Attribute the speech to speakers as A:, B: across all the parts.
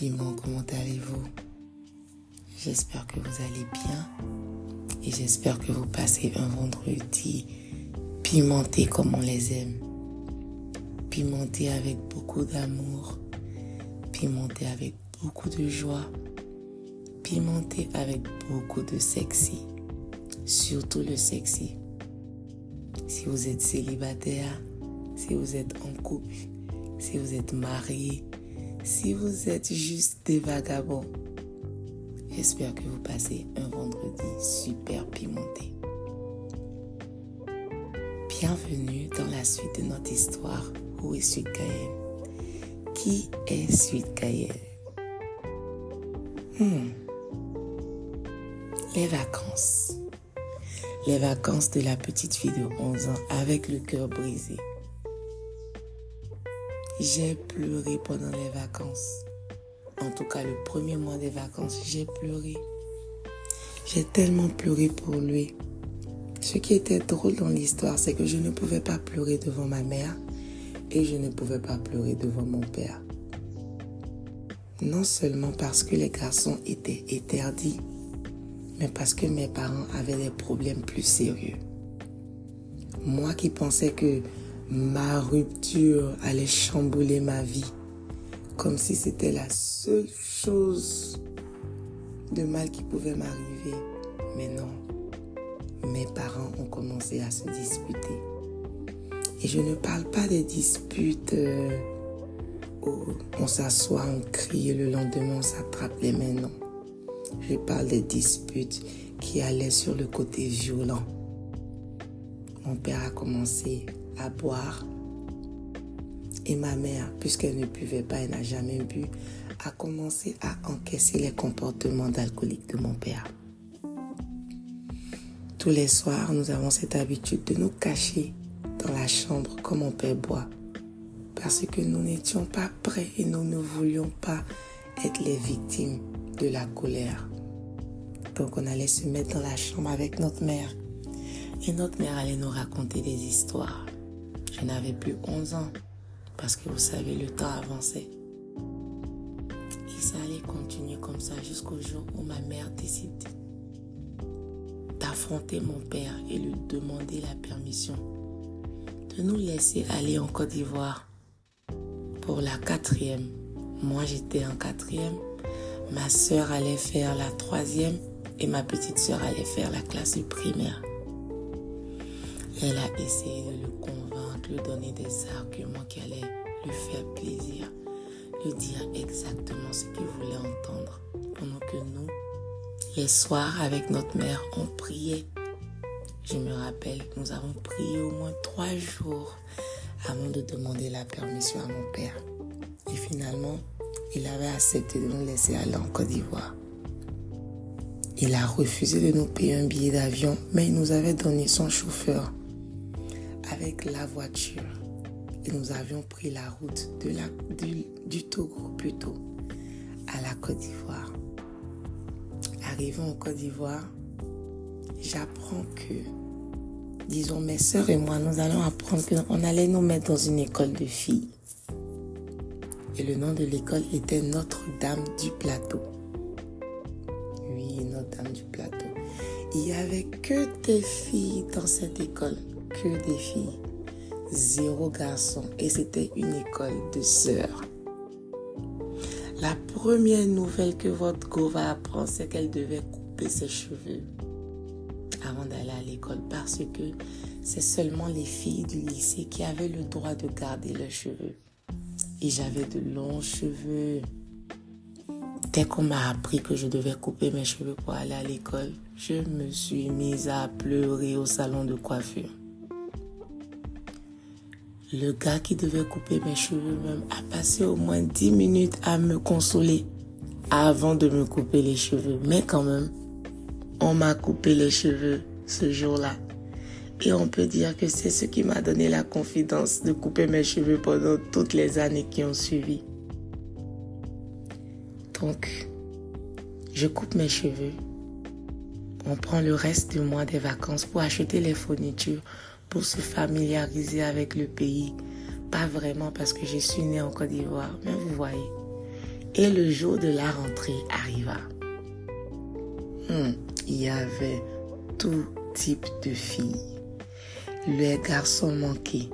A: piment, comment allez-vous? J'espère que vous allez bien et j'espère que vous passez un vendredi pimenté comme on les aime. Pimenté avec beaucoup d'amour, pimenté avec beaucoup de joie, pimenté avec beaucoup de sexy, surtout le sexy. Si vous êtes célibataire, si vous êtes en couple, si vous êtes marié, si vous êtes juste des vagabonds, j'espère que vous passez un vendredi super pimenté. Bienvenue dans la suite de notre histoire. Où est Suite Gaël Qui est Suite Gaël hmm. Les vacances. Les vacances de la petite fille de 11 ans avec le cœur brisé. J'ai pleuré pendant les vacances. En tout cas, le premier mois des vacances, j'ai pleuré. J'ai tellement pleuré pour lui. Ce qui était drôle dans l'histoire, c'est que je ne pouvais pas pleurer devant ma mère et je ne pouvais pas pleurer devant mon père. Non seulement parce que les garçons étaient interdits, mais parce que mes parents avaient des problèmes plus sérieux. Moi qui pensais que ma rupture allait chambouler ma vie, comme si c'était la seule chose de mal qui pouvait m'arriver. Mais non, mes parents ont commencé à se disputer. Et je ne parle pas des disputes euh, où on s'assoit, on crie et le lendemain on s'attrape les mains, non. Je parle des disputes qui allaient sur le côté violent. Mon père a commencé à boire. Et ma mère, puisqu'elle ne buvait pas, elle n'a jamais bu, a commencé à encaisser les comportements d'alcoolique de mon père. Tous les soirs, nous avons cette habitude de nous cacher dans la chambre comme mon père boit. Parce que nous n'étions pas prêts et nous ne voulions pas être les victimes de la colère. Donc on allait se mettre dans la chambre avec notre mère. Et notre mère allait nous raconter des histoires. Je n'avais plus 11 ans parce que vous savez, le temps avançait. Et ça allait continuer comme ça jusqu'au jour où ma mère décide d'affronter mon père et lui demander la permission de nous laisser aller en Côte d'Ivoire pour la quatrième. Moi, j'étais en quatrième. Ma soeur allait faire la troisième et ma petite soeur allait faire la classe primaire. Elle a essayé de le convaincre, lui donner des arguments qui allaient lui faire plaisir, lui dire exactement ce qu'il voulait entendre. Pendant que nous, les soirs avec notre mère, on priait. Je me rappelle, nous avons prié au moins trois jours avant de demander la permission à mon père. Et finalement, il avait accepté de nous laisser aller en Côte d'Ivoire. Il a refusé de nous payer un billet d'avion, mais il nous avait donné son chauffeur avec la voiture et nous avions pris la route du, Togo plutôt à la Côte d'Ivoire. Arrivons en Côte d'Ivoire, j'apprends que, disons mes soeurs et moi, nous allons apprendre qu'on allait nous mettre dans une école de filles. Et le nom de l'école était Notre-Dame du Plateau. Oui, Notre-Dame du Plateau. Il n'y avait que des filles dans cette école que des filles, zéro garçon et c'était une école de sœurs. La première nouvelle que votre go va apprendre, c'est qu'elle devait couper ses cheveux avant d'aller à l'école parce que c'est seulement les filles du lycée qui avaient le droit de garder leurs cheveux. Et j'avais de longs cheveux. Dès qu'on m'a appris que je devais couper mes cheveux pour aller à l'école, je me suis mise à pleurer au salon de coiffure. Le gars qui devait couper mes cheveux même a passé au moins 10 minutes à me consoler avant de me couper les cheveux. Mais quand même, on m'a coupé les cheveux ce jour-là. Et on peut dire que c'est ce qui m'a donné la confidence de couper mes cheveux pendant toutes les années qui ont suivi. Donc, je coupe mes cheveux. On prend le reste du mois des vacances pour acheter les fournitures pour se familiariser avec le pays. Pas vraiment parce que je suis née en Côte d'Ivoire, mais vous voyez. Et le jour de la rentrée arriva. Hmm, il y avait tout type de filles. Les garçons manquaient.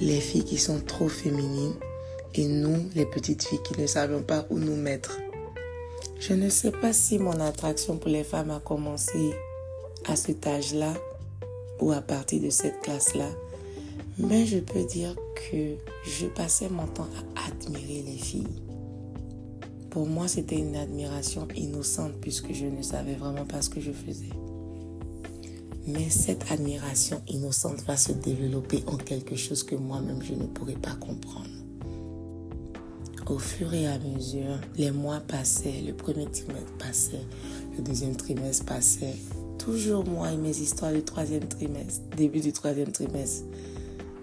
A: Les filles qui sont trop féminines et nous, les petites filles qui ne savons pas où nous mettre. Je ne sais pas si mon attraction pour les femmes a commencé à cet âge-là ou à partir de cette classe-là, mais je peux dire que je passais mon temps à admirer les filles. Pour moi, c'était une admiration innocente puisque je ne savais vraiment pas ce que je faisais. Mais cette admiration innocente va se développer en quelque chose que moi-même je ne pourrais pas comprendre. Au fur et à mesure, les mois passaient, le premier trimestre passait, le deuxième trimestre passait, toujours moi et mes histoires du troisième trimestre, début du troisième trimestre,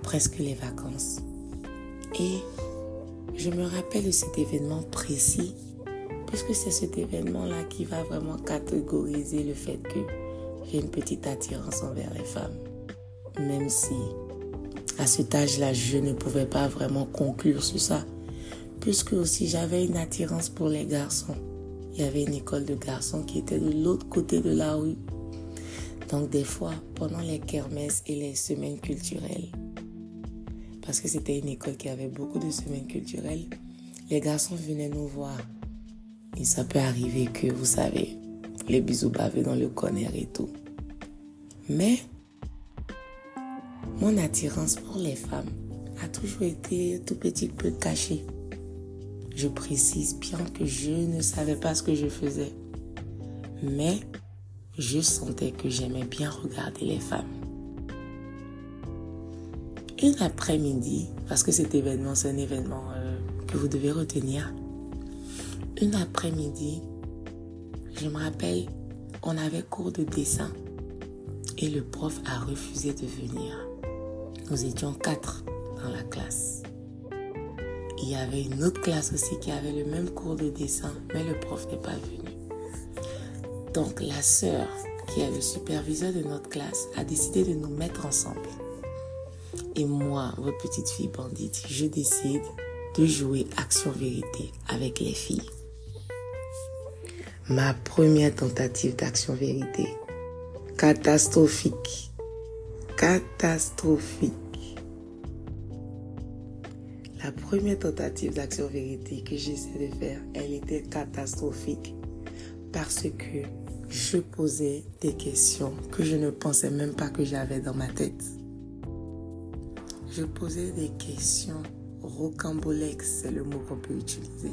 A: presque les vacances. Et je me rappelle de cet événement précis, puisque c'est cet événement-là qui va vraiment catégoriser le fait que j'ai une petite attirance envers les femmes. Même si à cet âge-là, je ne pouvais pas vraiment conclure sur ça, puisque aussi j'avais une attirance pour les garçons. Il y avait une école de garçons qui était de l'autre côté de la rue. Donc des fois, pendant les kermesses et les semaines culturelles, parce que c'était une école qui avait beaucoup de semaines culturelles, les garçons venaient nous voir. Et ça peut arriver que, vous savez, les bisous bavés dans le corner et tout. Mais mon attirance pour les femmes a toujours été tout petit peu cachée. Je précise bien que je ne savais pas ce que je faisais. Mais je sentais que j'aimais bien regarder les femmes. Une après-midi, parce que cet événement, c'est un événement euh, que vous devez retenir. Une après-midi, je me rappelle, on avait cours de dessin et le prof a refusé de venir. Nous étions quatre dans la classe. Il y avait une autre classe aussi qui avait le même cours de dessin, mais le prof n'est pas venu. Donc la sœur, qui est le superviseur de notre classe, a décidé de nous mettre ensemble. Et moi, votre petite fille bandite, je décide de jouer action-vérité avec les filles. Ma première tentative d'action-vérité. Catastrophique. Catastrophique. La première tentative d'action-vérité que j'essaie de faire, elle était catastrophique parce que je posais des questions que je ne pensais même pas que j'avais dans ma tête. Je posais des questions rocambolesques, c'est le mot qu'on peut utiliser.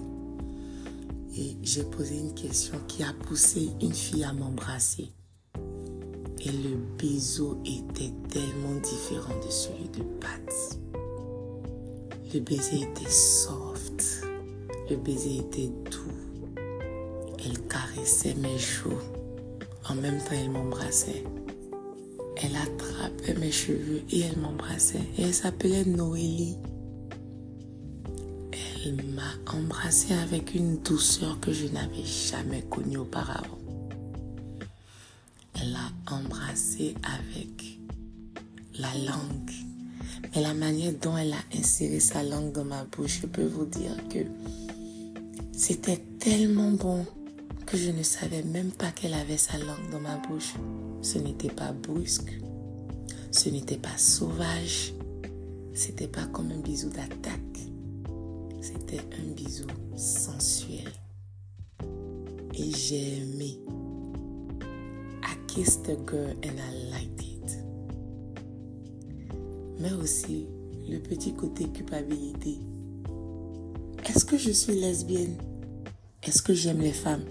A: Et j'ai posé une question qui a poussé une fille à m'embrasser. Et le bisou était tellement différent de celui de Pat. Le baiser était soft. Le baiser était doux. Elle caressait mes joues. En même temps, elle m'embrassait. Elle attrapait mes cheveux et elle m'embrassait. Et elle s'appelait Noélie. Elle m'a embrassé avec une douceur que je n'avais jamais connue auparavant. Elle a embrassé avec la langue. Mais la manière dont elle a inséré sa langue dans ma bouche, je peux vous dire que c'était tellement bon que je ne savais même pas qu'elle avait sa langue dans ma bouche. Ce n'était pas brusque, ce n'était pas sauvage, c'était pas comme un bisou d'attaque, c'était un bisou sensuel. Et j'ai aimé. I kissed the girl and I liked it. Mais aussi le petit côté culpabilité. Est-ce que je suis lesbienne? Est-ce que j'aime les femmes?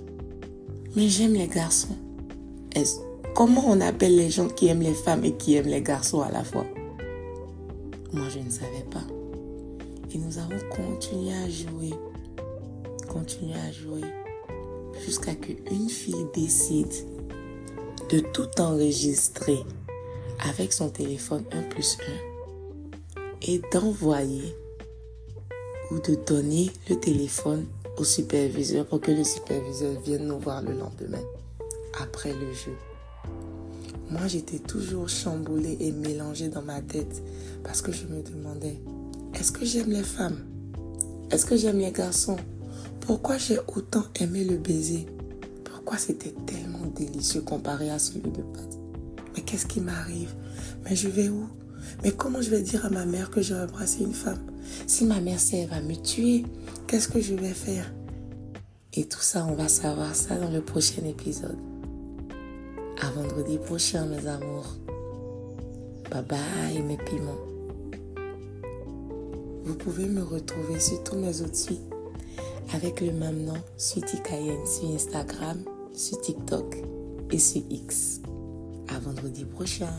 A: Mais j'aime les garçons. comment on appelle les gens qui aiment les femmes et qui aiment les garçons à la fois? Moi, je ne savais pas. Et nous avons continué à jouer, continué à jouer, jusqu'à que une fille décide de tout enregistrer avec son téléphone 1 plus 1 et d'envoyer ou de donner le téléphone au superviseur pour que le superviseur vienne nous voir le lendemain, après le jeu. Moi, j'étais toujours chamboulée et mélangée dans ma tête parce que je me demandais, est-ce que j'aime les femmes? Est-ce que j'aime les garçons? Pourquoi j'ai autant aimé le baiser? Pourquoi c'était tellement délicieux comparé à celui de Patty Mais qu'est-ce qui m'arrive? Mais je vais où? Mais comment je vais dire à ma mère que j'ai embrassé une femme? Si ma mère sait, elle va me tuer. Qu'est-ce que je vais faire? Et tout ça, on va savoir ça dans le prochain épisode. À vendredi prochain, mes amours. Bye bye, mes piments. Vous pouvez me retrouver sur tous mes autres suites avec le même nom, Sweetie Cayenne, sur Instagram, sur TikTok et sur X. À vendredi prochain.